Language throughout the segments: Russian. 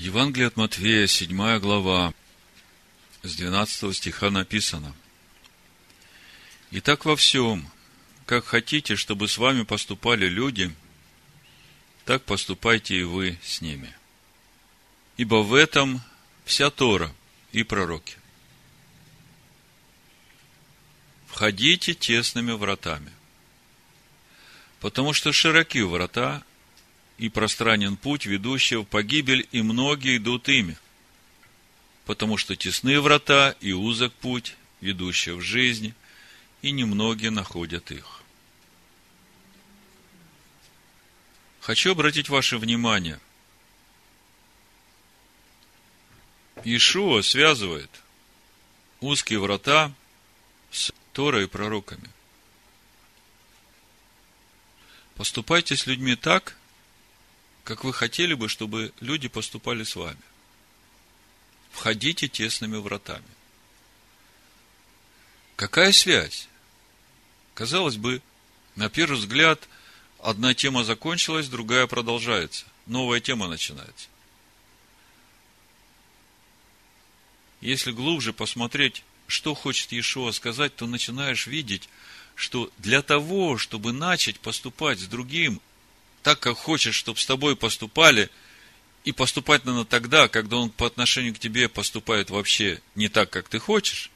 Евангелие от Матфея, 7 глава, с 12 стиха написано. Итак, во всем, как хотите, чтобы с вами поступали люди, так поступайте и вы с ними. Ибо в этом вся Тора и пророки. Входите тесными вратами, потому что широки врата и пространен путь, ведущий в погибель, и многие идут ими. Потому что тесны врата и узок путь, ведущий в жизнь, и немногие находят их. Хочу обратить ваше внимание. Ишуа связывает узкие врата с Торой и пророками. Поступайте с людьми так, как вы хотели бы, чтобы люди поступали с вами. Входите тесными вратами. Какая связь? Казалось бы, на первый взгляд, одна тема закончилась, другая продолжается. Новая тема начинается. Если глубже посмотреть, что хочет Иешуа сказать, то начинаешь видеть, что для того, чтобы начать поступать с другим так, как хочешь, чтобы с тобой поступали, и поступать надо тогда, когда он по отношению к тебе поступает вообще не так, как ты хочешь,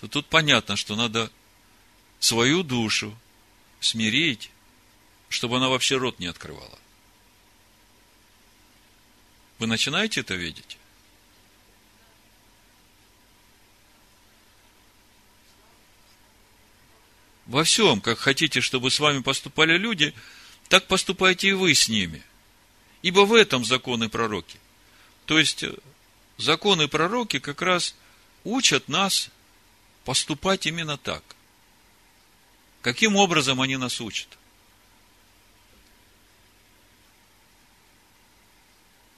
то тут понятно, что надо свою душу смирить, чтобы она вообще рот не открывала. Вы начинаете это видеть? Во всем, как хотите, чтобы с вами поступали люди, так поступайте и вы с ними. Ибо в этом законы пророки. То есть, э, законы пророки как раз учат нас поступать именно так. Каким образом они нас учат?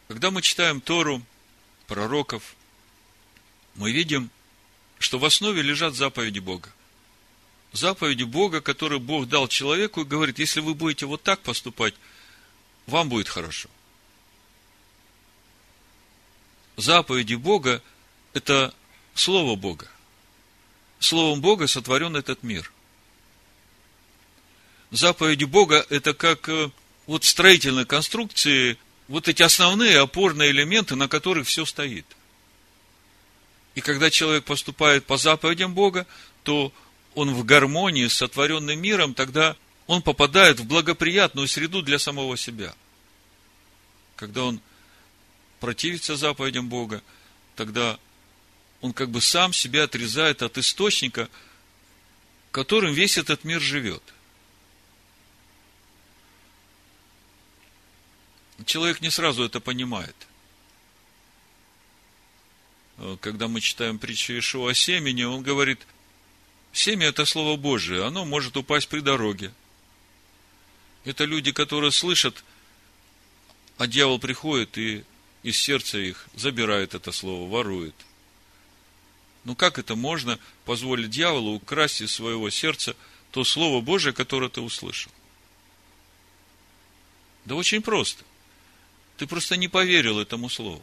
Когда мы читаем Тору, пророков, мы видим, что в основе лежат заповеди Бога заповеди Бога, которые Бог дал человеку, и говорит, если вы будете вот так поступать, вам будет хорошо. Заповеди Бога – это Слово Бога. Словом Бога сотворен этот мир. Заповеди Бога – это как э, вот строительной конструкции, вот эти основные опорные элементы, на которых все стоит. И когда человек поступает по заповедям Бога, то он в гармонии с сотворенным миром, тогда он попадает в благоприятную среду для самого себя. Когда он противится заповедям Бога, тогда он как бы сам себя отрезает от источника, которым весь этот мир живет. Человек не сразу это понимает. Когда мы читаем притчу Ишуа о семени, он говорит – Семя – это Слово Божие, оно может упасть при дороге. Это люди, которые слышат, а дьявол приходит и из сердца их забирает это слово, ворует. Ну как это можно позволить дьяволу украсть из своего сердца то Слово Божие, которое ты услышал? Да очень просто. Ты просто не поверил этому Слову.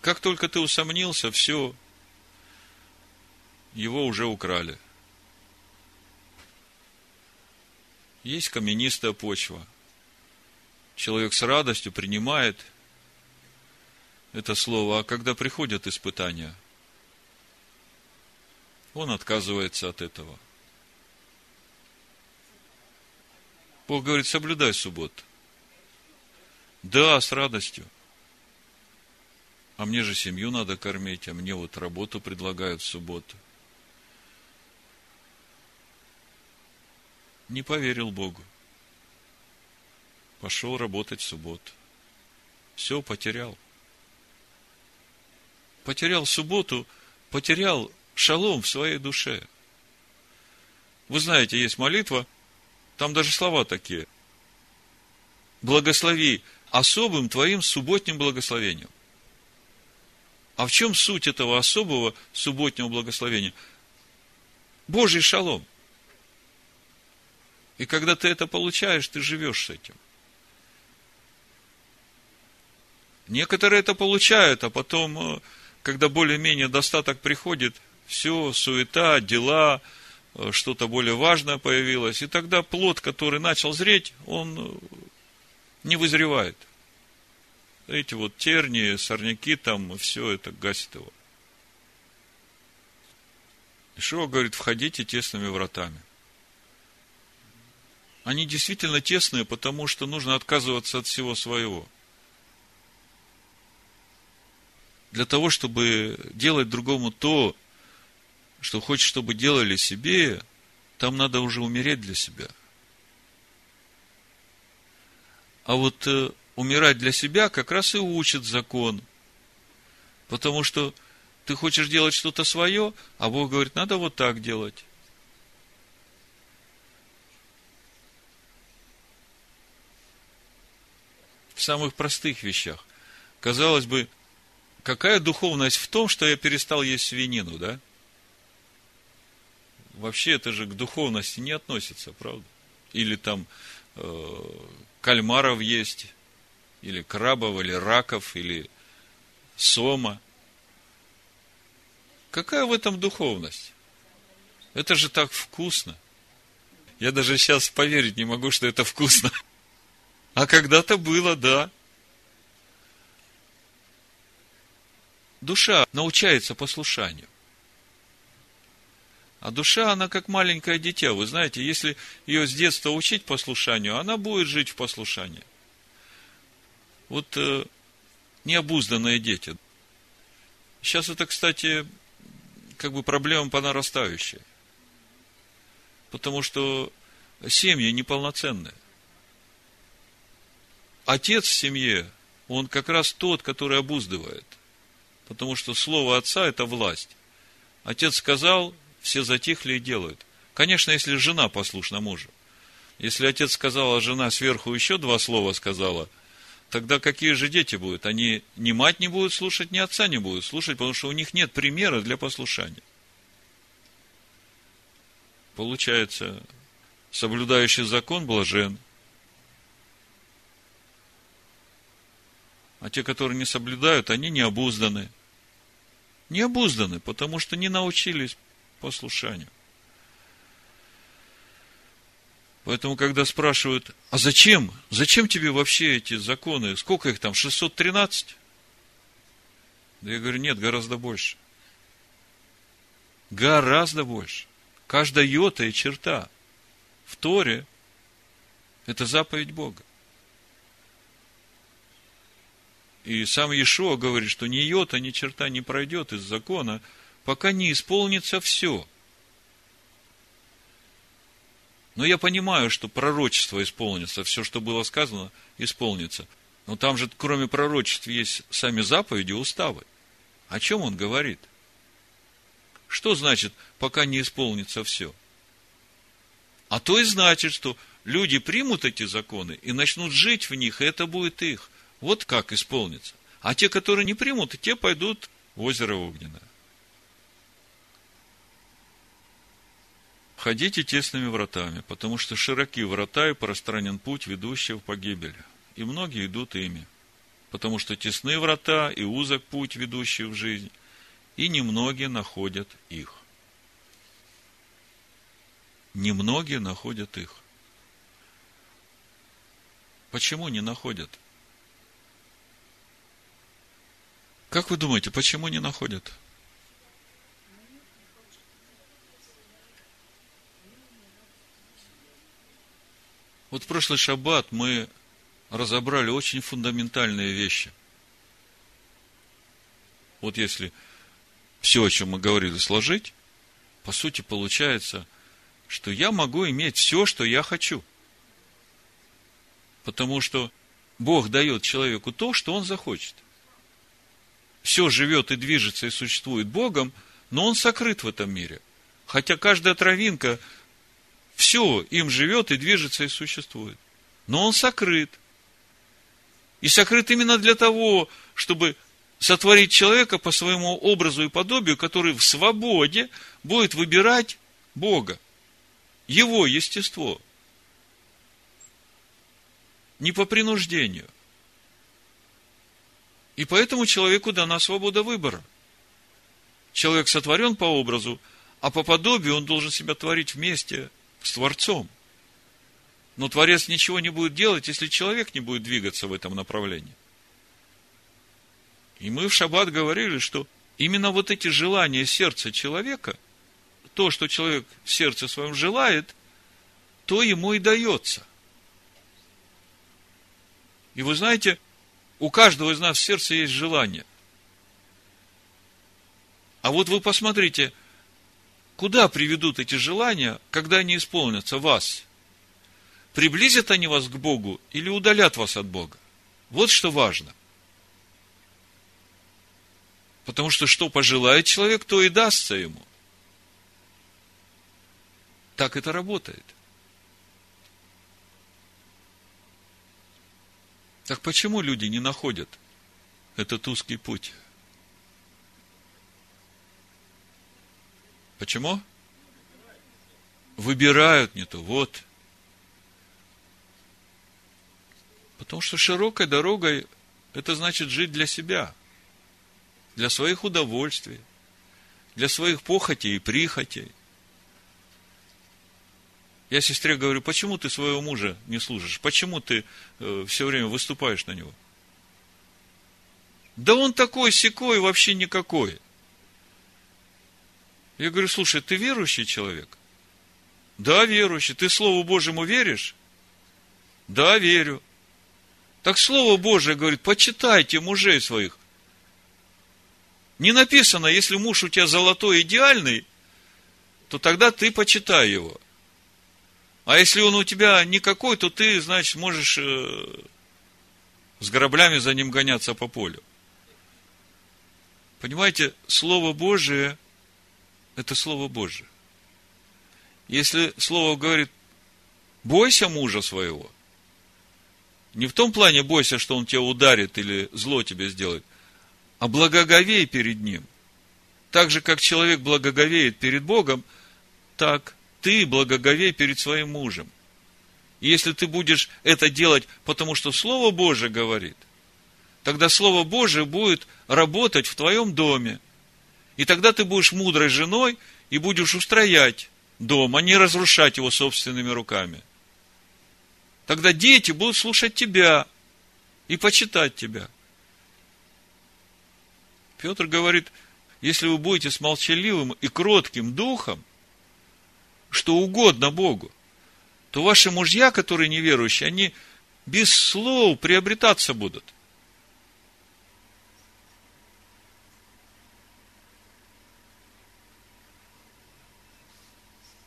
Как только ты усомнился, все, его уже украли. Есть каменистая почва. Человек с радостью принимает это слово, а когда приходят испытания, он отказывается от этого. Бог говорит, соблюдай субботу. Да, с радостью. А мне же семью надо кормить, а мне вот работу предлагают в субботу – не поверил Богу. Пошел работать в субботу. Все потерял. Потерял субботу, потерял шалом в своей душе. Вы знаете, есть молитва, там даже слова такие. Благослови особым твоим субботним благословением. А в чем суть этого особого субботнего благословения? Божий шалом. И когда ты это получаешь, ты живешь с этим. Некоторые это получают, а потом, э, когда более-менее достаток приходит, все, суета, дела, э, что-то более важное появилось. И тогда плод, который начал зреть, он э, не вызревает. Эти вот тернии, сорняки там, все это гасит его. Ишуа говорит, входите тесными вратами. Они действительно тесные, потому что нужно отказываться от всего своего. Для того, чтобы делать другому то, что хочешь, чтобы делали себе, там надо уже умереть для себя. А вот э, умирать для себя как раз и учит закон. Потому что ты хочешь делать что-то свое, а Бог говорит, надо вот так делать. В самых простых вещах. Казалось бы, какая духовность в том, что я перестал есть свинину, да? Вообще это же к духовности не относится, правда? Или там э, кальмаров есть, или крабов, или раков, или сома. Какая в этом духовность? Это же так вкусно. Я даже сейчас поверить не могу, что это вкусно. А когда-то было, да. Душа научается послушанию. А душа, она как маленькое дитя. Вы знаете, если ее с детства учить послушанию, она будет жить в послушании. Вот э, необузданные дети. Сейчас это, кстати, как бы проблема по нарастающей. Потому что семьи неполноценные. Отец в семье, он как раз тот, который обуздывает. Потому что слово отца – это власть. Отец сказал, все затихли и делают. Конечно, если жена послушна мужу. Если отец сказал, а жена сверху еще два слова сказала, тогда какие же дети будут? Они ни мать не будут слушать, ни отца не будут слушать, потому что у них нет примера для послушания. Получается, соблюдающий закон блажен. А те, которые не соблюдают, они не обузданы. Не обузданы, потому что не научились послушанию. Поэтому, когда спрашивают, а зачем? Зачем тебе вообще эти законы? Сколько их там? 613? Да я говорю, нет, гораздо больше. Гораздо больше. Каждая йота и черта в Торе – это заповедь Бога. И сам Иешуа говорит, что ни йота, ни черта не пройдет из закона – пока не исполнится все. Но я понимаю, что пророчество исполнится, все, что было сказано, исполнится. Но там же, кроме пророчеств, есть сами заповеди, уставы. О чем он говорит? Что значит, пока не исполнится все? А то и значит, что люди примут эти законы и начнут жить в них, и это будет их. Вот как исполнится. А те, которые не примут, те пойдут в озеро Огненное. Ходите тесными вратами, потому что широки врата и пространен путь, ведущий в погибель, и многие идут ими. Потому что тесны врата и узок путь, ведущий в жизнь, и немногие находят их. Немногие находят их. Почему не находят? Как вы думаете, почему не находят? Вот в прошлый шаббат мы разобрали очень фундаментальные вещи. Вот если все, о чем мы говорили, сложить, по сути получается, что я могу иметь все, что я хочу. Потому что Бог дает человеку то, что он захочет. Все живет и движется и существует Богом, но он сокрыт в этом мире. Хотя каждая травинка все им живет и движется и существует. Но он сокрыт. И сокрыт именно для того, чтобы сотворить человека по своему образу и подобию, который в свободе будет выбирать Бога, его естество. не по принуждению. И поэтому человеку дана свобода выбора. Человек сотворен по образу, а по подобию он должен себя творить вместе с Творцом. Но Творец ничего не будет делать, если человек не будет двигаться в этом направлении. И мы в шаббат говорили, что именно вот эти желания сердца человека, то, что человек в сердце своем желает, то ему и дается. И вы знаете, у каждого из нас в сердце есть желание. А вот вы посмотрите, куда приведут эти желания, когда они исполнятся вас? Приблизят они вас к Богу или удалят вас от Бога? Вот что важно. Потому что что пожелает человек, то и дастся ему. Так это работает. Так почему люди не находят этот узкий путь? Почему? Выбирают не то. Вот. Потому что широкой дорогой это значит жить для себя, для своих удовольствий, для своих похотей и прихотей. Я сестре говорю, почему ты своего мужа не служишь? Почему ты э, все время выступаешь на него? Да он такой секой вообще никакой. Я говорю, слушай, ты верующий человек? Да, верующий. Ты Слову Божьему веришь? Да, верю. Так Слово Божие говорит, почитайте мужей своих. Не написано, если муж у тебя золотой идеальный, то тогда ты почитай его. А если он у тебя никакой, то ты, значит, можешь э, с граблями за ним гоняться по полю. Понимаете, Слово Божие – это Слово Божие. Если Слово говорит, бойся мужа своего, не в том плане бойся, что он тебя ударит или зло тебе сделает, а благоговей перед ним. Так же, как человек благоговеет перед Богом, так ты благоговей перед своим мужем. И если ты будешь это делать, потому что Слово Божие говорит, тогда Слово Божие будет работать в твоем доме. И тогда ты будешь мудрой женой и будешь устроять дом, а не разрушать его собственными руками. Тогда дети будут слушать тебя и почитать тебя. Петр говорит, если вы будете с молчаливым и кротким духом, что угодно Богу, то ваши мужья, которые неверующие, они без слов приобретаться будут.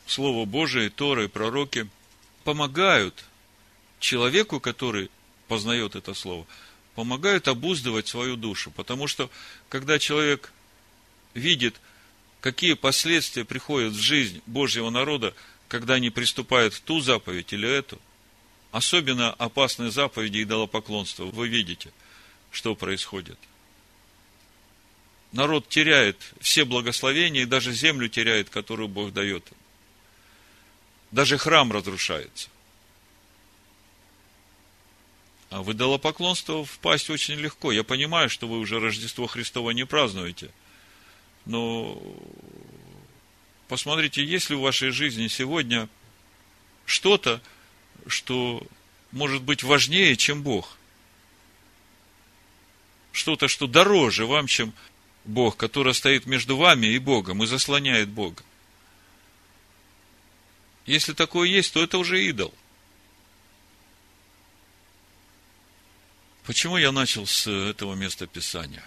Слово Божие, Торы, пророки помогают человеку, который познает это слово, помогают обуздывать свою душу. Потому что, когда человек видит – какие последствия приходят в жизнь Божьего народа, когда они приступают ту заповедь или эту. Особенно опасные заповеди идолопоклонства. Вы видите, что происходит. Народ теряет все благословения и даже землю теряет, которую Бог дает им. Даже храм разрушается. А в идолопоклонство впасть очень легко. Я понимаю, что вы уже Рождество Христово не празднуете – но посмотрите, есть ли в вашей жизни сегодня что-то, что может быть важнее, чем Бог. Что-то, что дороже вам, чем Бог, который стоит между вами и Богом и заслоняет Бога. Если такое есть, то это уже идол. Почему я начал с этого места Писания?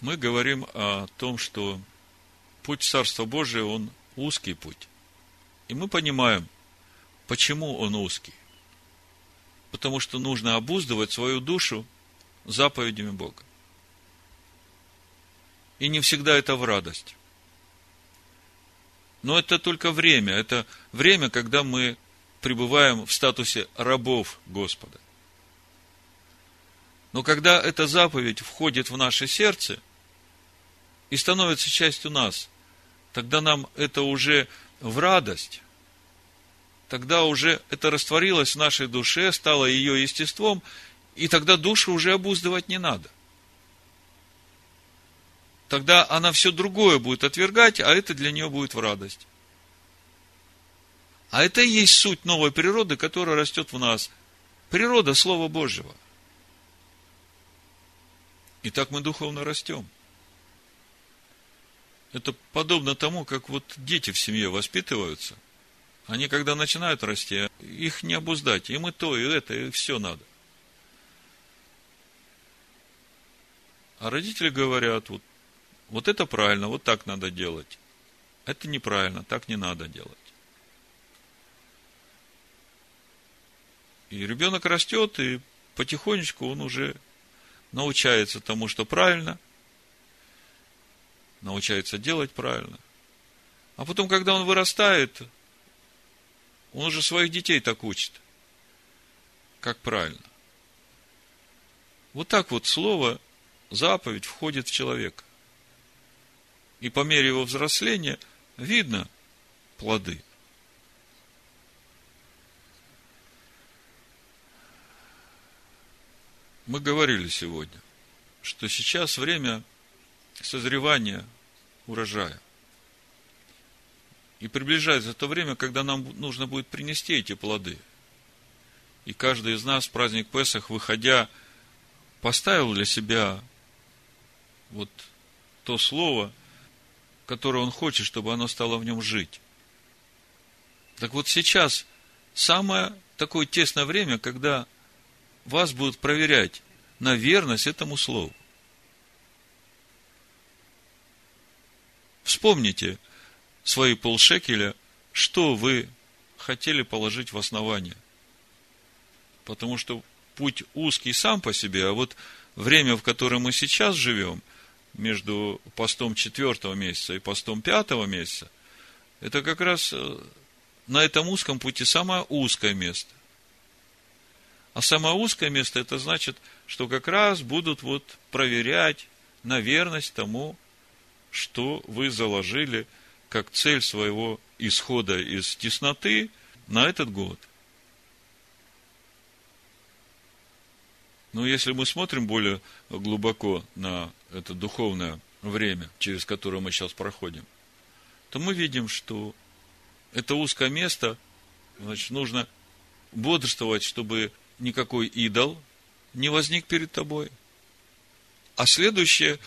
Мы говорим о том, что путь Царства Божия, он узкий путь. И мы понимаем, почему он узкий. Потому что нужно обуздывать свою душу заповедями Бога. И не всегда это в радость. Но это только время. Это время, когда мы пребываем в статусе рабов Господа. Но когда эта заповедь входит в наше сердце, и становится частью нас, тогда нам это уже в радость. тогда уже это растворилось в нашей душе, стало ее естеством, и тогда душу уже обуздывать не надо. Тогда она все другое будет отвергать, а это для нее будет в радость. А это и есть суть новой природы, которая растет в нас. Природа Слова Божьего. И так мы духовно растем. Это подобно тому, как вот дети в семье воспитываются. Они, когда начинают расти, их не обуздать. Им и то, и это, и все надо. А родители говорят, вот, вот это правильно, вот так надо делать. Это неправильно, так не надо делать. И ребенок растет, и потихонечку он уже научается тому, что правильно, научается делать правильно. А потом, когда он вырастает, он уже своих детей так учит, как правильно. Вот так вот слово, заповедь входит в человека. И по мере его взросления видно плоды. Мы говорили сегодня, что сейчас время созревания урожая. И приближается то время, когда нам нужно будет принести эти плоды. И каждый из нас в праздник Песах, выходя, поставил для себя вот то слово, которое он хочет, чтобы оно стало в нем жить. Так вот сейчас самое такое тесное время, когда вас будут проверять на верность этому слову. Вспомните свои полшекеля, что вы хотели положить в основание. Потому что путь узкий сам по себе, а вот время, в котором мы сейчас живем, между постом четвертого месяца и постом пятого месяца, это как раз э, на этом узком пути самое узкое место. А самое узкое место, это значит, что как раз будут вот проверять на верность тому, что вы заложили как цель своего исхода из тесноты на этот год. Но если мы смотрим более глубоко на это духовное время, через которое мы сейчас проходим, то мы видим, что это узкое место, значит, нужно бодрствовать, чтобы никакой идол не возник перед тобой. А следующее,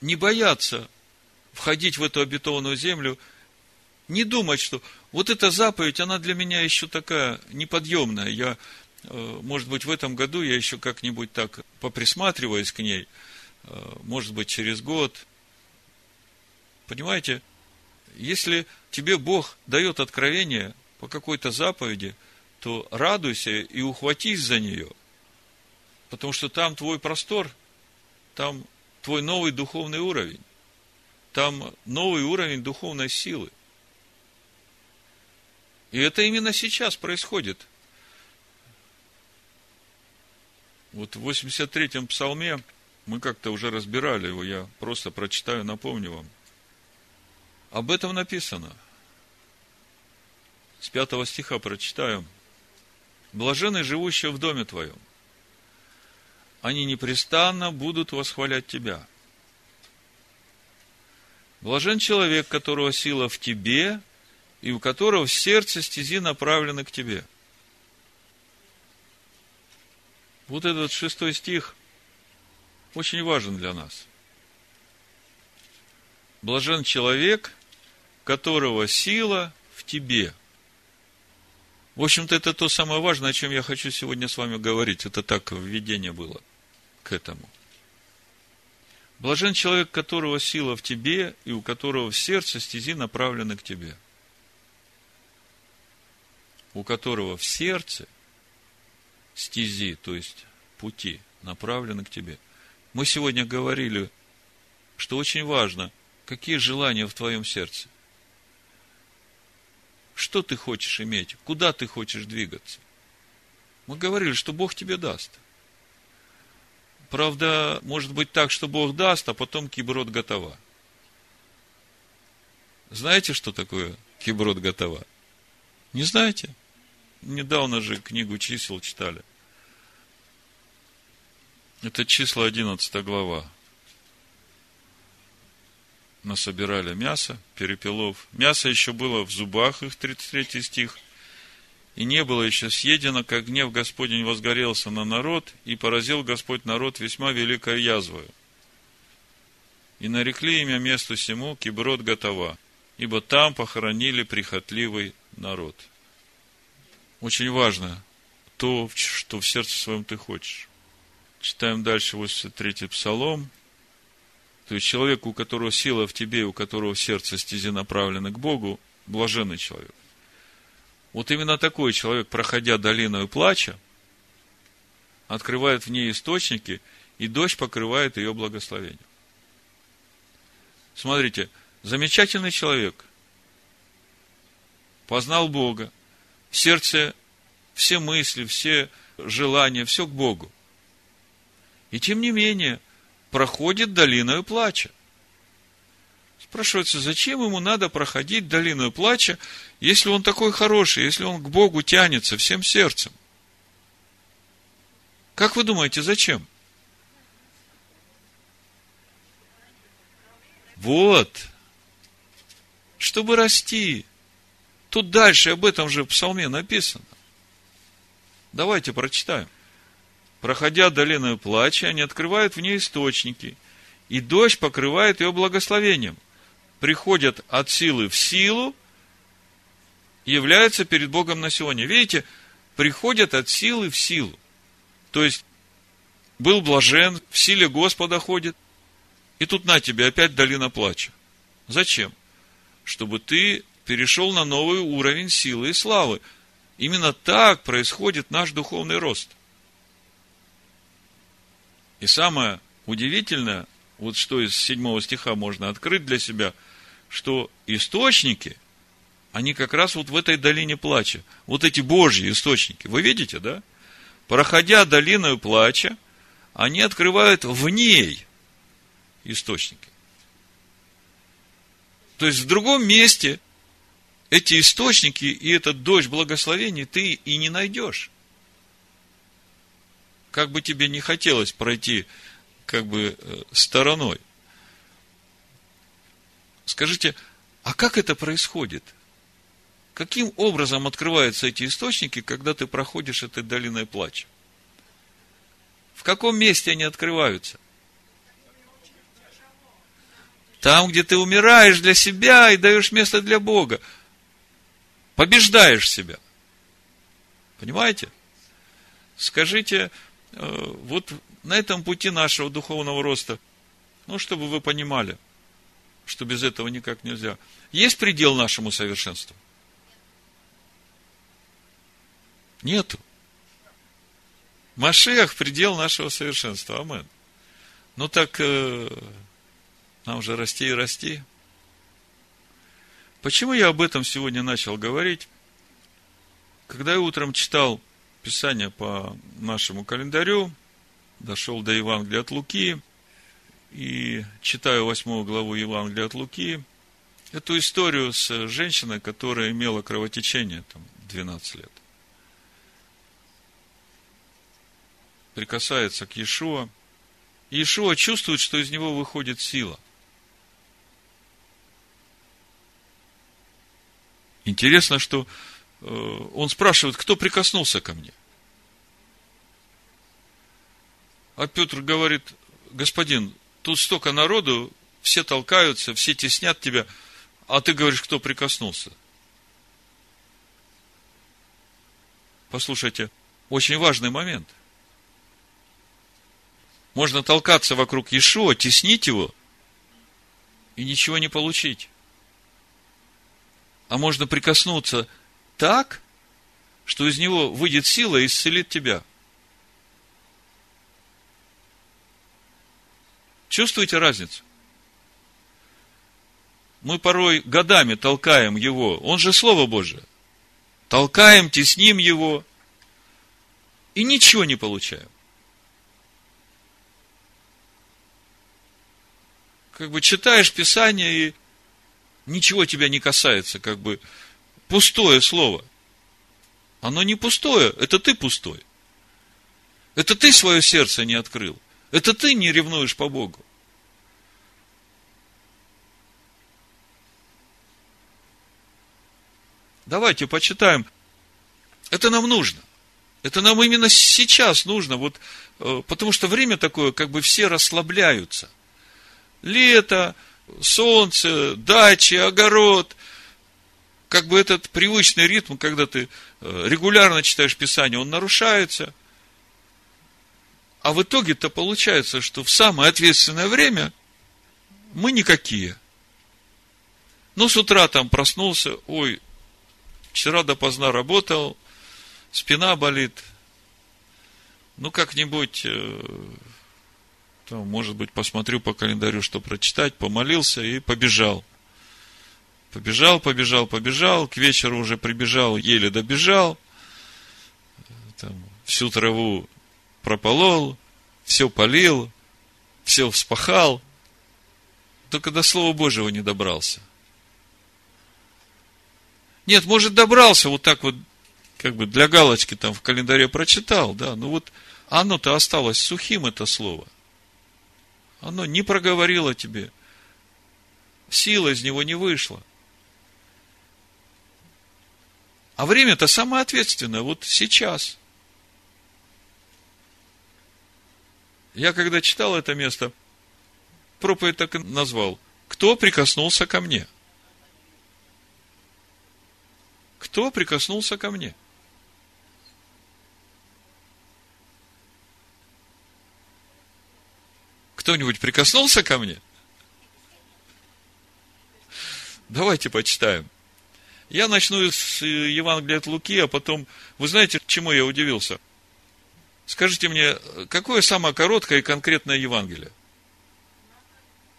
не бояться входить в эту обетованную землю, не думать, что вот эта заповедь, она для меня еще такая неподъемная. Я, э, может быть, в этом году я еще как-нибудь так поприсматриваюсь к ней, э, может быть, через год. Понимаете, если тебе Бог дает откровение по какой-то заповеди – то радуйся и ухватись за нее. Потому что там твой простор, там твой новый духовный уровень, там новый уровень духовной силы. И это именно сейчас происходит. Вот в 83-м псалме, мы как-то уже разбирали его, я просто прочитаю, напомню вам. Об этом написано. С пятого стиха прочитаю – Блажены живущие в доме твоем. Они непрестанно будут восхвалять тебя. Блажен человек, которого сила в тебе, и у которого в сердце стези направлены к тебе. Вот этот шестой стих очень важен для нас. Блажен человек, которого сила в тебе – в общем-то, это то самое важное, о чем я хочу сегодня с вами говорить. Это так введение было к этому. Блажен человек, которого сила в тебе, и у которого в сердце стези направлены к тебе. У которого в сердце стези, то есть пути, направлены к тебе. Мы сегодня говорили, что очень важно, какие желания в твоем сердце что ты хочешь иметь, куда ты хочешь двигаться. Мы говорили, что Бог тебе даст. Правда, может быть так, что Бог даст, а потом киброд готова. Знаете, что такое киброд готова? Не знаете? Недавно же книгу чисел читали. Это числа 11 глава. Насобирали мясо, перепелов. Мясо еще было в зубах, их 33 стих. И не было еще съедено, как гнев Господень возгорелся на народ, и поразил Господь народ весьма великой язвою. И нарекли имя месту сему Киброд Готова, ибо там похоронили прихотливый народ. Очень важно то, что в сердце своем ты хочешь. Читаем дальше 83-й псалом. То есть человек, у которого сила в тебе, у которого сердце стези направлены к Богу, блаженный человек. Вот именно такой человек, проходя долину плача, открывает в ней источники, и дождь покрывает ее благословением. Смотрите, замечательный человек познал Бога, в сердце все мысли, все желания, все к Богу. И тем не менее, проходит долиною плача. Спрашивается, зачем ему надо проходить долиною плача, если он такой хороший, если он к Богу тянется всем сердцем? Как вы думаете, зачем? Вот. Чтобы расти. Тут дальше об этом же в псалме написано. Давайте прочитаем. Проходя долину плача, они открывают в ней источники, и дождь покрывает ее благословением. Приходят от силы в силу, являются перед Богом на сегодня. Видите, приходят от силы в силу. То есть, был блажен, в силе Господа ходит, и тут на тебе опять долина плача. Зачем? Чтобы ты перешел на новый уровень силы и славы. Именно так происходит наш духовный рост. И самое удивительное, вот что из седьмого стиха можно открыть для себя, что источники, они как раз вот в этой долине плача. Вот эти Божьи источники. Вы видите, да? Проходя долиною плача, они открывают в ней источники. То есть в другом месте эти источники и этот дождь благословений ты и не найдешь как бы тебе не хотелось пройти как бы э, стороной. Скажите, а как это происходит? Каким образом открываются эти источники, когда ты проходишь этой долиной плача? В каком месте они открываются? Там, где ты умираешь для себя и даешь место для Бога. Побеждаешь себя. Понимаете? Скажите, Э, вот на этом пути нашего духовного роста, ну, чтобы вы понимали, что без этого никак нельзя. Есть предел нашему совершенству? Нету. Машех – предел нашего совершенства. Амен. Ну так, э, нам же расти и расти. Почему я об этом сегодня начал говорить? Когда я утром читал Писание по нашему календарю, дошел до Евангелия от Луки, и читаю восьмую главу Евангелия от Луки, эту историю с женщиной, которая имела кровотечение там, 12 лет. Прикасается к Иешуа. Иешуа чувствует, что из него выходит сила. Интересно, что э, он спрашивает, кто прикоснулся ко мне. А Петр говорит, господин, тут столько народу, все толкаются, все теснят тебя, а ты говоришь, кто прикоснулся. Послушайте, очень важный момент. Можно толкаться вокруг Иешуа, теснить его и ничего не получить. А можно прикоснуться так, что из него выйдет сила и исцелит тебя – Чувствуете разницу? Мы порой годами толкаем его. Он же Слово Божие. Толкаем, тесним его. И ничего не получаем. Как бы читаешь Писание и ничего тебя не касается, как бы пустое слово. Оно не пустое, это ты пустой. Это ты свое сердце не открыл. Это ты не ревнуешь по Богу. Давайте почитаем. Это нам нужно. Это нам именно сейчас нужно, вот, э, потому что время такое, как бы все расслабляются. Лето, солнце, дачи, огород. Как бы этот привычный ритм, когда ты э, регулярно читаешь Писание, он нарушается. А в итоге-то получается, что в самое ответственное время мы никакие. Ну, с утра там проснулся, ой, вчера допоздна работал, спина болит. Ну, как-нибудь, э, там, может быть, посмотрю по календарю, что прочитать, помолился и побежал. Побежал, побежал, побежал, к вечеру уже прибежал, еле добежал, там, всю траву прополол, все полил, все вспахал, только до Слова Божьего не добрался. Нет, может, добрался вот так вот, как бы для галочки там в календаре прочитал, да, ну вот оно-то осталось сухим, это слово. Оно не проговорило тебе. Сила из него не вышла. А время-то самое ответственное, вот сейчас. Я когда читал это место, проповедь так и назвал. Кто прикоснулся ко мне? – кто прикоснулся ко мне? Кто-нибудь прикоснулся ко мне? Давайте почитаем. Я начну с Евангелия от Луки, а потом... Вы знаете, чему я удивился? Скажите мне, какое самое короткое и конкретное Евангелие?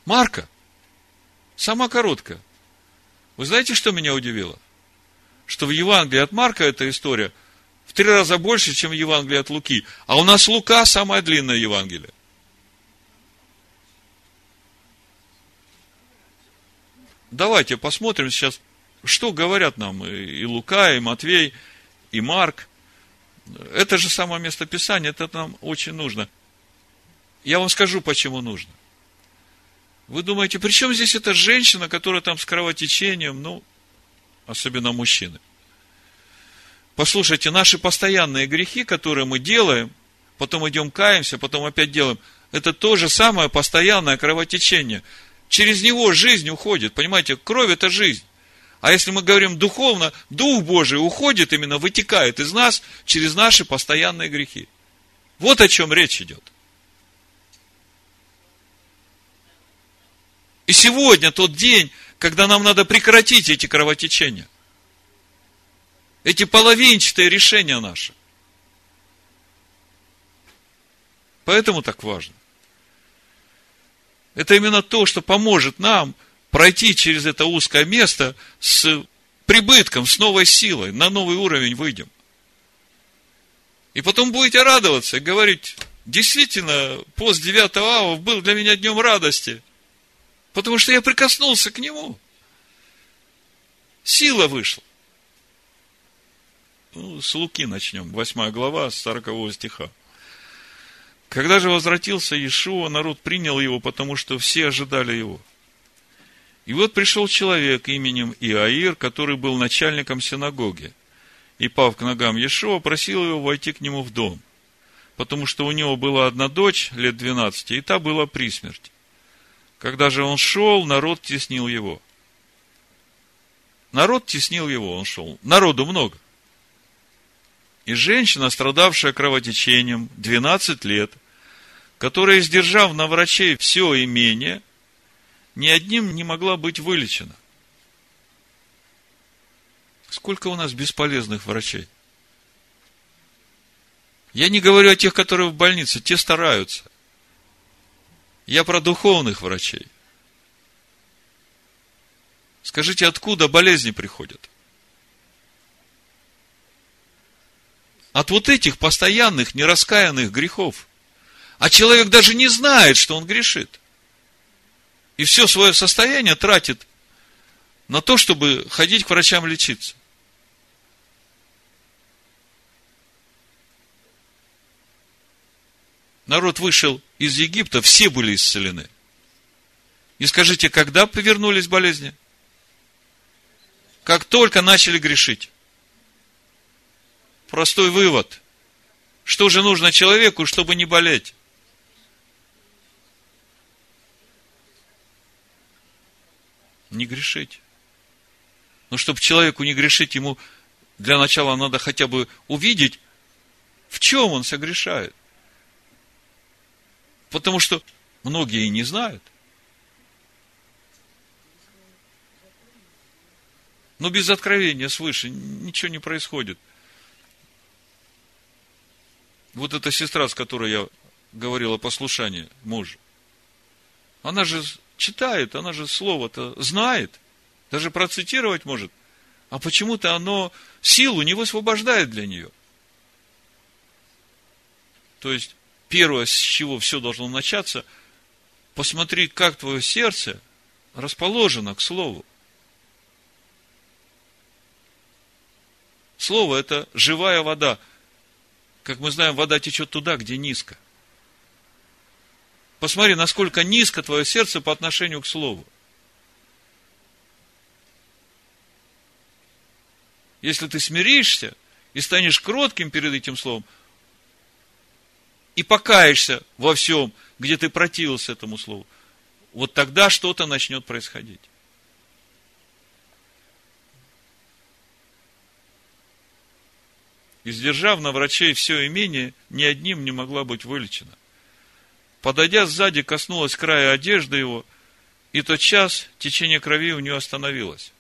Марка. Самое короткое. Вы знаете, что меня удивило? что в Евангелии от Марка эта история в три раза больше, чем в Евангелии от Луки. А у нас Лука самое длинное Евангелие. Давайте посмотрим сейчас, что говорят нам и Лука, и Матвей, и Марк. Это же самое место Писания, это нам очень нужно. Я вам скажу, почему нужно. Вы думаете, при чем здесь эта женщина, которая там с кровотечением, ну, особенно мужчины. Послушайте, наши постоянные грехи, которые мы делаем, потом идем каемся, потом опять делаем, это то же самое постоянное кровотечение. Через него жизнь уходит. Понимаете, кровь это жизнь. А если мы говорим духовно, Дух Божий уходит, именно вытекает из нас через наши постоянные грехи. Вот о чем речь идет. И сегодня тот день, когда нам надо прекратить эти кровотечения. Эти половинчатые решения наши. Поэтому так важно. Это именно то, что поможет нам пройти через это узкое место с прибытком, с новой силой, на новый уровень выйдем. И потом будете радоваться и говорить, действительно, пост 9 ава был для меня днем радости. Потому что я прикоснулся к нему. Сила вышла. Ну, с Луки начнем. Восьмая глава, с 40 стиха. Когда же возвратился Иешуа, народ принял его, потому что все ожидали его. И вот пришел человек именем Иаир, который был начальником синагоги. И, пав к ногам Иешуа, просил его войти к нему в дом, потому что у него была одна дочь, лет двенадцати, и та была при смерти. Когда же он шел, народ теснил его. Народ теснил его, он шел. Народу много. И женщина, страдавшая кровотечением 12 лет, которая, сдержав на врачей все имение, ни одним не могла быть вылечена. Сколько у нас бесполезных врачей? Я не говорю о тех, которые в больнице, те стараются. Я про духовных врачей. Скажите, откуда болезни приходят? От вот этих постоянных, нераскаянных грехов. А человек даже не знает, что он грешит. И все свое состояние тратит на то, чтобы ходить к врачам лечиться. Народ вышел из Египта, все были исцелены. И скажите, когда повернулись болезни? Как только начали грешить. Простой вывод. Что же нужно человеку, чтобы не болеть? Не грешить. Но чтобы человеку не грешить, ему для начала надо хотя бы увидеть, в чем он согрешает. Потому что многие не знают. Но без откровения свыше ничего не происходит. Вот эта сестра, с которой я говорил о послушании мужа, она же читает, она же слово-то знает, даже процитировать может, а почему-то оно силу не высвобождает для нее. То есть, первое, с чего все должно начаться, посмотри, как твое сердце расположено к Слову. Слово – это живая вода. Как мы знаем, вода течет туда, где низко. Посмотри, насколько низко твое сердце по отношению к Слову. Если ты смиришься и станешь кротким перед этим Словом, и покаешься во всем, где ты противился этому Слову, вот тогда что-то начнет происходить. Издержав на врачей все имение, ни одним не могла быть вылечена. Подойдя сзади, коснулась края одежды его, и тот час течение крови у нее остановилось.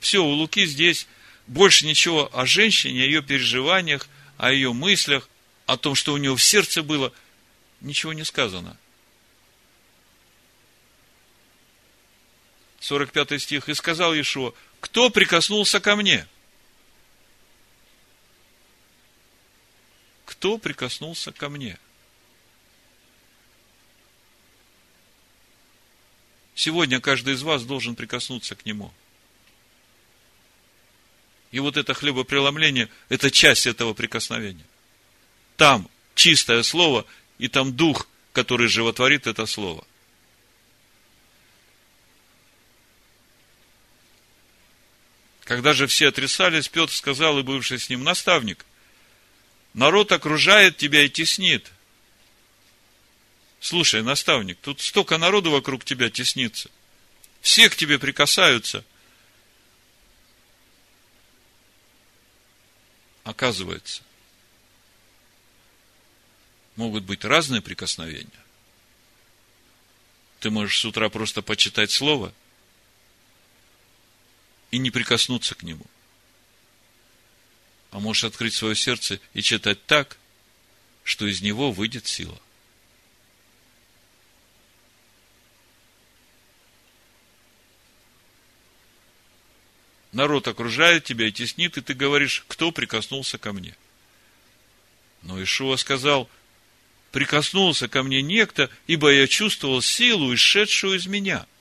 Все, у Луки здесь больше ничего о женщине, о ее переживаниях, о ее мыслях, о том, что у нее в сердце было, ничего не сказано. 45 стих. «И сказал Ишуа, кто прикоснулся ко мне?» Кто прикоснулся ко мне? Сегодня каждый из вас должен прикоснуться к нему. И вот это хлебопреломление – это часть этого прикосновения. Там чистое слово, и там дух, который животворит это слово – Когда же все отрисались, Петр сказал и бывший с ним, наставник, народ окружает тебя и теснит. Слушай, наставник, тут столько народу вокруг тебя теснится. Все к тебе прикасаются. Оказывается, могут быть разные прикосновения. Ты можешь с утра просто почитать слово – и не прикоснуться к нему. А можешь открыть свое сердце и читать так, что из него выйдет сила. Народ окружает тебя и теснит, и ты говоришь, кто прикоснулся ко мне. Но Ишуа сказал, прикоснулся ко мне некто, ибо я чувствовал силу, исшедшую из меня –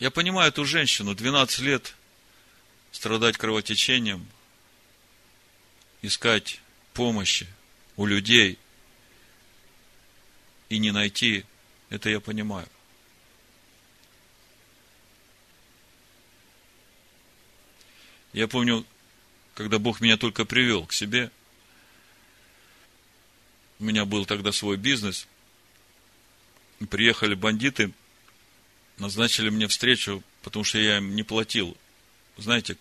Я понимаю эту женщину, 12 лет страдать кровотечением, искать помощи у людей и не найти, это я понимаю. Я помню, когда Бог меня только привел к себе, у меня был тогда свой бизнес, приехали бандиты – назначили мне встречу, потому что я им не платил. Знаете,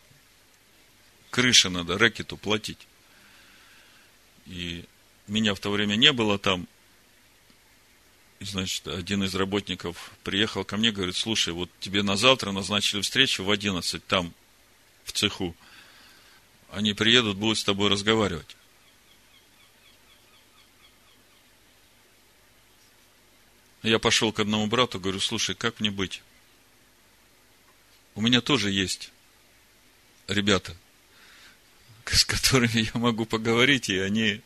крыша надо, рэкету платить. И меня в то время не было там. И, значит, один из работников приехал ко мне, говорит, слушай, вот тебе на завтра назначили встречу в 11 там, в цеху. Они приедут, будут с тобой разговаривать. Я пошел к одному брату, говорю, слушай, как мне быть? У меня тоже есть ребята, с которыми я могу поговорить, и они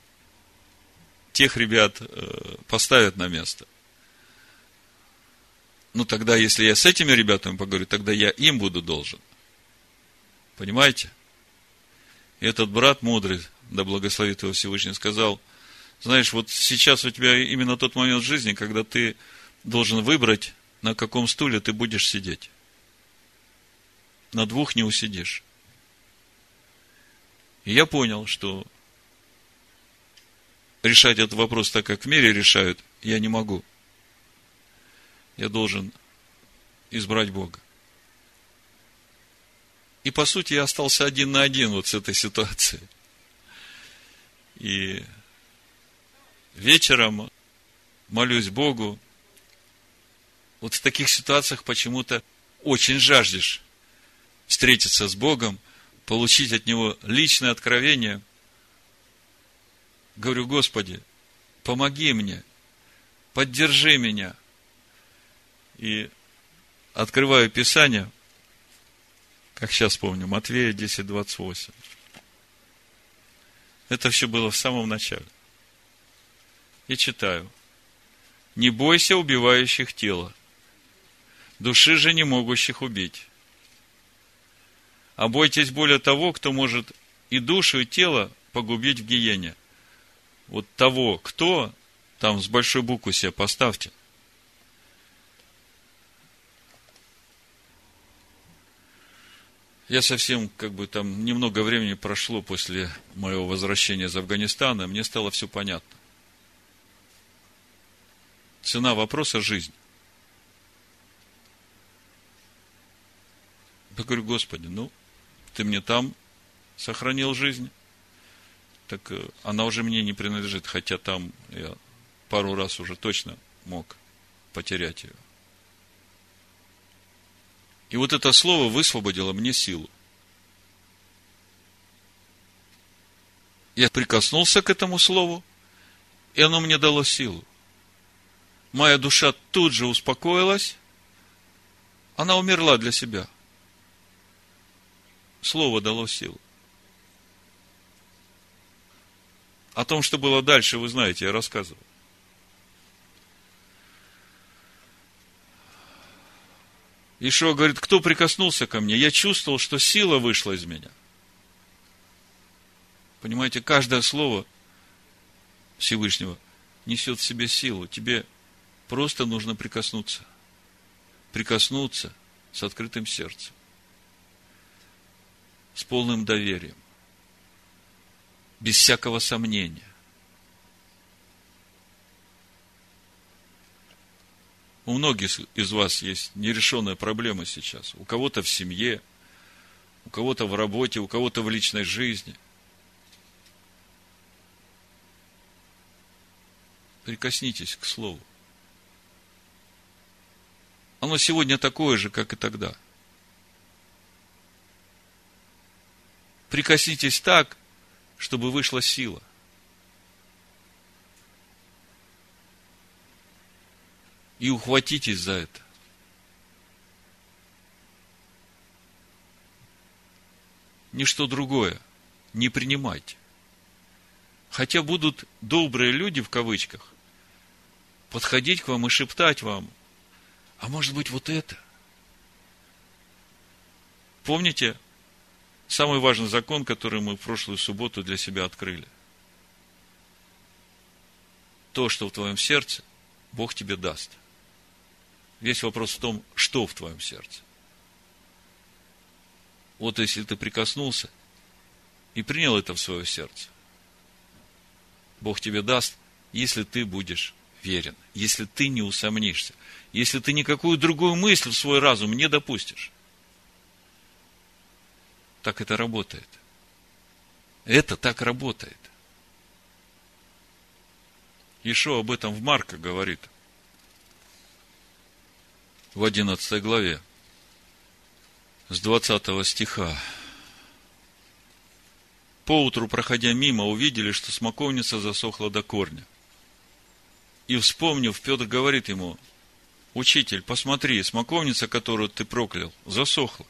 тех ребят э, поставят на место. Ну, тогда, если я с этими ребятами поговорю, тогда я им буду должен. Понимаете? И этот брат мудрый, да благословит его Всевышний, сказал, знаешь, вот сейчас у тебя именно тот момент в жизни, когда ты должен выбрать, на каком стуле ты будешь сидеть. На двух не усидишь. И я понял, что решать этот вопрос так, как в мире решают, я не могу. Я должен избрать Бога. И, по сути, я остался один на один вот с этой ситуацией. И вечером молюсь Богу. Вот в таких ситуациях почему-то очень жаждешь встретиться с Богом, получить от Него личное откровение. Говорю, Господи, помоги мне, поддержи меня. И открываю Писание – как сейчас помню, Матвея 10, 28. Это все было в самом начале. И читаю. Не бойся убивающих тело, души же не могущих убить. А бойтесь более того, кто может и душу, и тело погубить в гиене. Вот того, кто, там с большой буквы себе поставьте – Я совсем, как бы там, немного времени прошло после моего возвращения из Афганистана, мне стало все понятно. Цена вопроса – жизнь. Я говорю, Господи, ну, ты мне там сохранил жизнь, так э, она уже мне не принадлежит, хотя там я пару раз уже точно мог потерять ее. И вот это слово высвободило мне силу. Я прикоснулся к этому слову, и оно мне дало силу. Моя душа тут же успокоилась, она умерла для себя. Слово дало силу. О том, что было дальше, вы знаете, я рассказывал. Ишуа говорит, кто прикоснулся ко мне? Я чувствовал, что сила вышла из меня. Понимаете, каждое слово Всевышнего несет в себе силу. Тебе просто нужно прикоснуться. Прикоснуться с открытым сердцем. С полным доверием. Без всякого сомнения. У многих из вас есть нерешенная проблема сейчас. У кого-то в семье, у кого-то в работе, у кого-то в личной жизни. Прикоснитесь к Слову. Оно сегодня такое же, как и тогда. Прикоснитесь так, чтобы вышла сила – и ухватитесь за это. Ничто другое не принимайте. Хотя будут добрые люди, в кавычках, подходить к вам и шептать вам, а может быть вот это? Помните самый важный закон, который мы в прошлую субботу для себя открыли? То, что в твоем сердце, Бог тебе даст. Весь вопрос в том, что в твоем сердце. Вот если ты прикоснулся и принял это в свое сердце, Бог тебе даст, если ты будешь верен, если ты не усомнишься, если ты никакую другую мысль в свой разум не допустишь. Так это работает. Это так работает. Ишо об этом в Марка говорит в 11 главе, с 20 стиха. Поутру, проходя мимо, увидели, что смоковница засохла до корня. И, вспомнив, Петр говорит ему, «Учитель, посмотри, смоковница, которую ты проклял, засохла».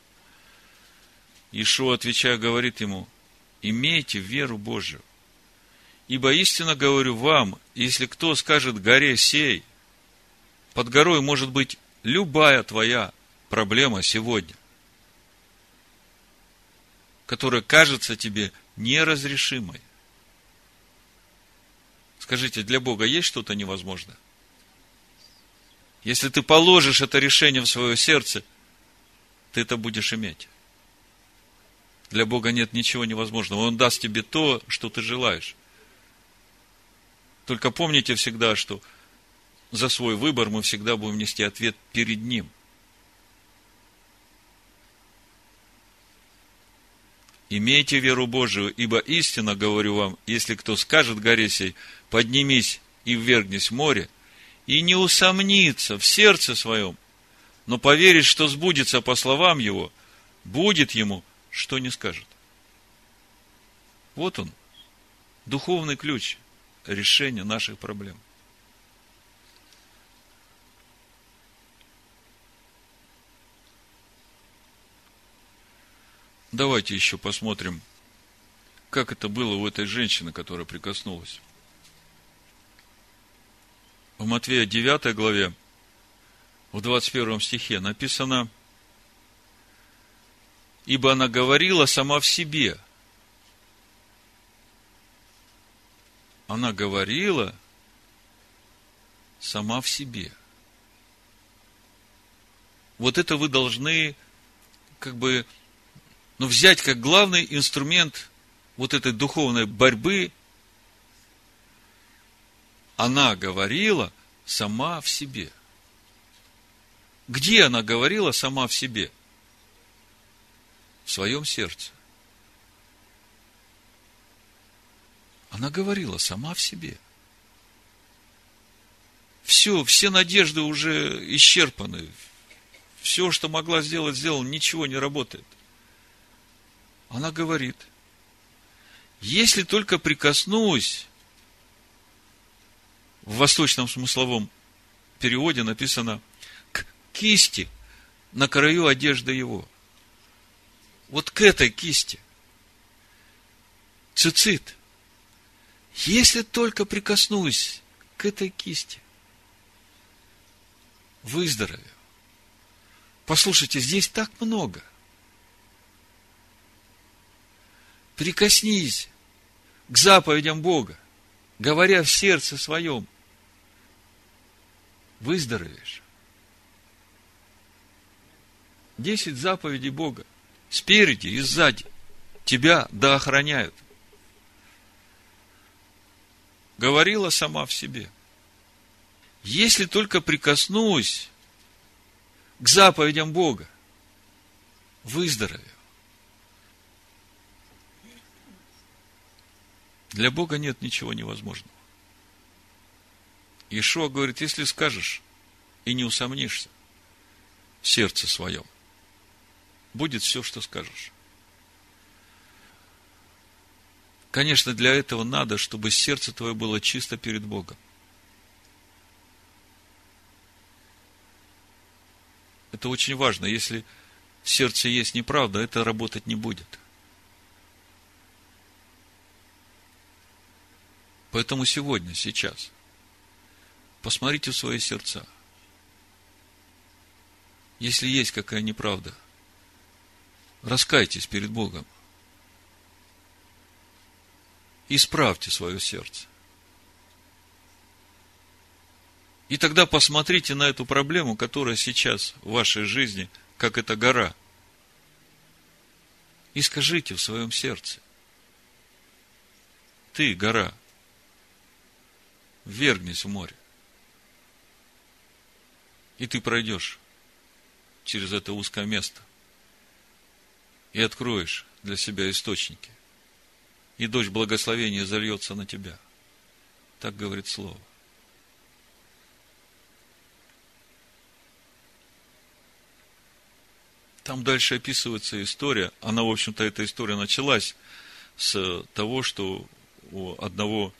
Ишуа, отвечая, говорит ему, «Имейте веру Божию. Ибо истинно говорю вам, если кто скажет горе сей, под горой может быть любая твоя проблема сегодня, которая кажется тебе неразрешимой, скажите, для Бога есть что-то невозможное? Если ты положишь это решение в свое сердце, ты это будешь иметь. Для Бога нет ничего невозможного. Он даст тебе то, что ты желаешь. Только помните всегда, что за свой выбор мы всегда будем нести ответ перед Ним. Имейте веру Божию, ибо истинно говорю вам, если кто скажет горе сей, поднимись и ввергнись в море, и не усомнится в сердце своем, но поверит, что сбудется по словам его, будет ему, что не скажет. Вот он, духовный ключ решения наших проблем. Давайте еще посмотрим, как это было у этой женщины, которая прикоснулась. В Матвея 9 главе, в 21 стихе написано, «Ибо она говорила сама в себе». Она говорила сама в себе. Вот это вы должны как бы ну, взять как главный инструмент вот этой духовной борьбы она говорила сама в себе. Где она говорила сама в себе? В своем сердце. Она говорила сама в себе. Все, все надежды уже исчерпаны. Все, что могла сделать, сделала, ничего не работает. Она говорит, если только прикоснусь в восточном смысловом переводе написано к кисти на краю одежды его. Вот к этой кисти. Цицит. Если только прикоснусь к этой кисти, выздоровею. Послушайте, здесь так много. Прикоснись к заповедям Бога, говоря в сердце своем, выздоровеешь. Десять заповедей Бога. Спереди и сзади. Тебя да охраняют. Говорила сама в себе. Если только прикоснусь к заповедям Бога, выздоровею. Для Бога нет ничего невозможного. Ишуа говорит, если скажешь и не усомнишься в сердце своем, будет все, что скажешь. Конечно, для этого надо, чтобы сердце твое было чисто перед Богом. Это очень важно. Если в сердце есть неправда, это работать не будет. Поэтому сегодня, сейчас – Посмотрите в свои сердца. Если есть какая неправда, раскайтесь перед Богом. Исправьте свое сердце. И тогда посмотрите на эту проблему, которая сейчас в вашей жизни, как эта гора. И скажите в своем сердце. Ты, гора, вергнись в море. И ты пройдешь через это узкое место и откроешь для себя источники. И дождь благословения зальется на тебя. Так говорит Слово. Там дальше описывается история. Она, в общем-то, эта история началась с того, что у одного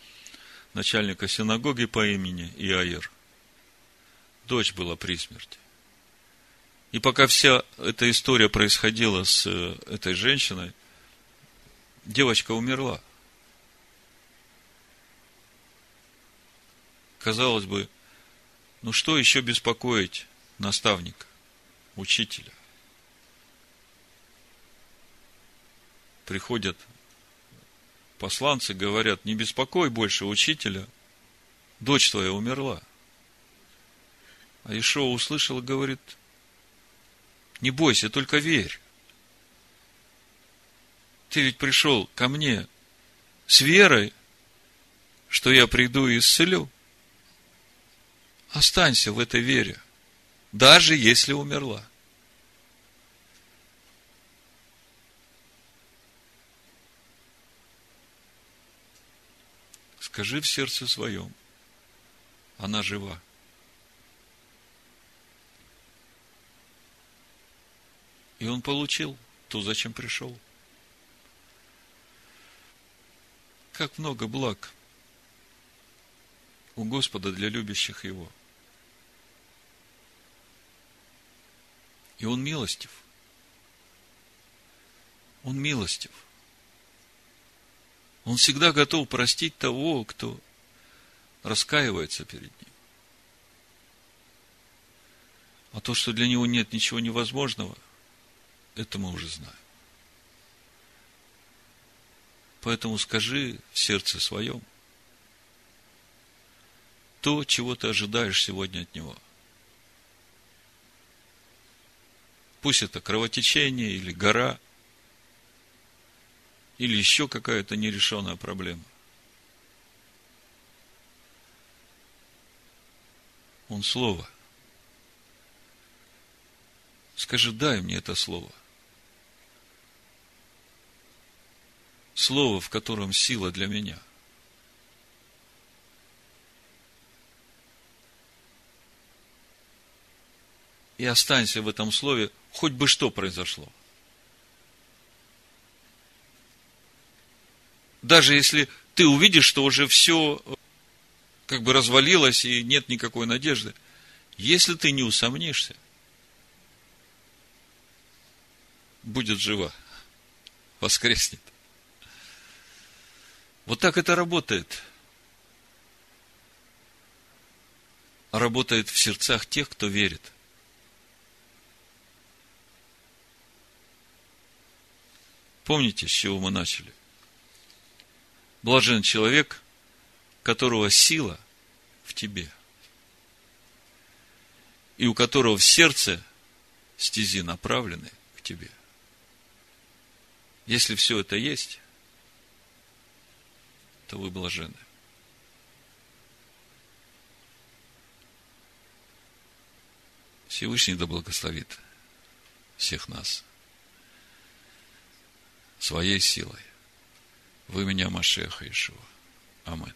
начальника синагоги по имени Иаир – дочь была при смерти. И пока вся эта история происходила с э, этой женщиной, девочка умерла. Казалось бы, ну что еще беспокоить наставника, учителя. Приходят посланцы, говорят, не беспокой больше учителя, дочь твоя умерла. А Ишо услышал и говорит, не бойся, только верь. Ты ведь пришел ко мне с верой, что я приду и исцелю. Останься в этой вере, даже если умерла. Скажи в сердце своем, она жива. И он получил то, зачем пришел. Как много благ у Господа для любящих Его. И Он милостив. Он милостив. Он всегда готов простить того, кто раскаивается перед Ним. А то, что для Него нет ничего невозможного, это мы уже знаем. Поэтому скажи в сердце своем то, чего ты ожидаешь сегодня от него. Пусть это кровотечение или гора, или еще какая-то нерешенная проблема. Он слово. Скажи, дай мне это слово – слово, в котором сила для меня. И останься в этом слове, хоть бы что произошло. Даже если ты увидишь, что уже все как бы развалилось и нет никакой надежды, если ты не усомнишься, будет жива, воскреснет. Вот так это работает. Работает в сердцах тех, кто верит. Помните, с чего мы начали? Блажен человек, которого сила в тебе, и у которого в сердце стези направлены к тебе. Если все это есть, то вы блажены. Всевышний да благословит всех нас своей силой. Вы меня, Машеха Ишуа. Аминь.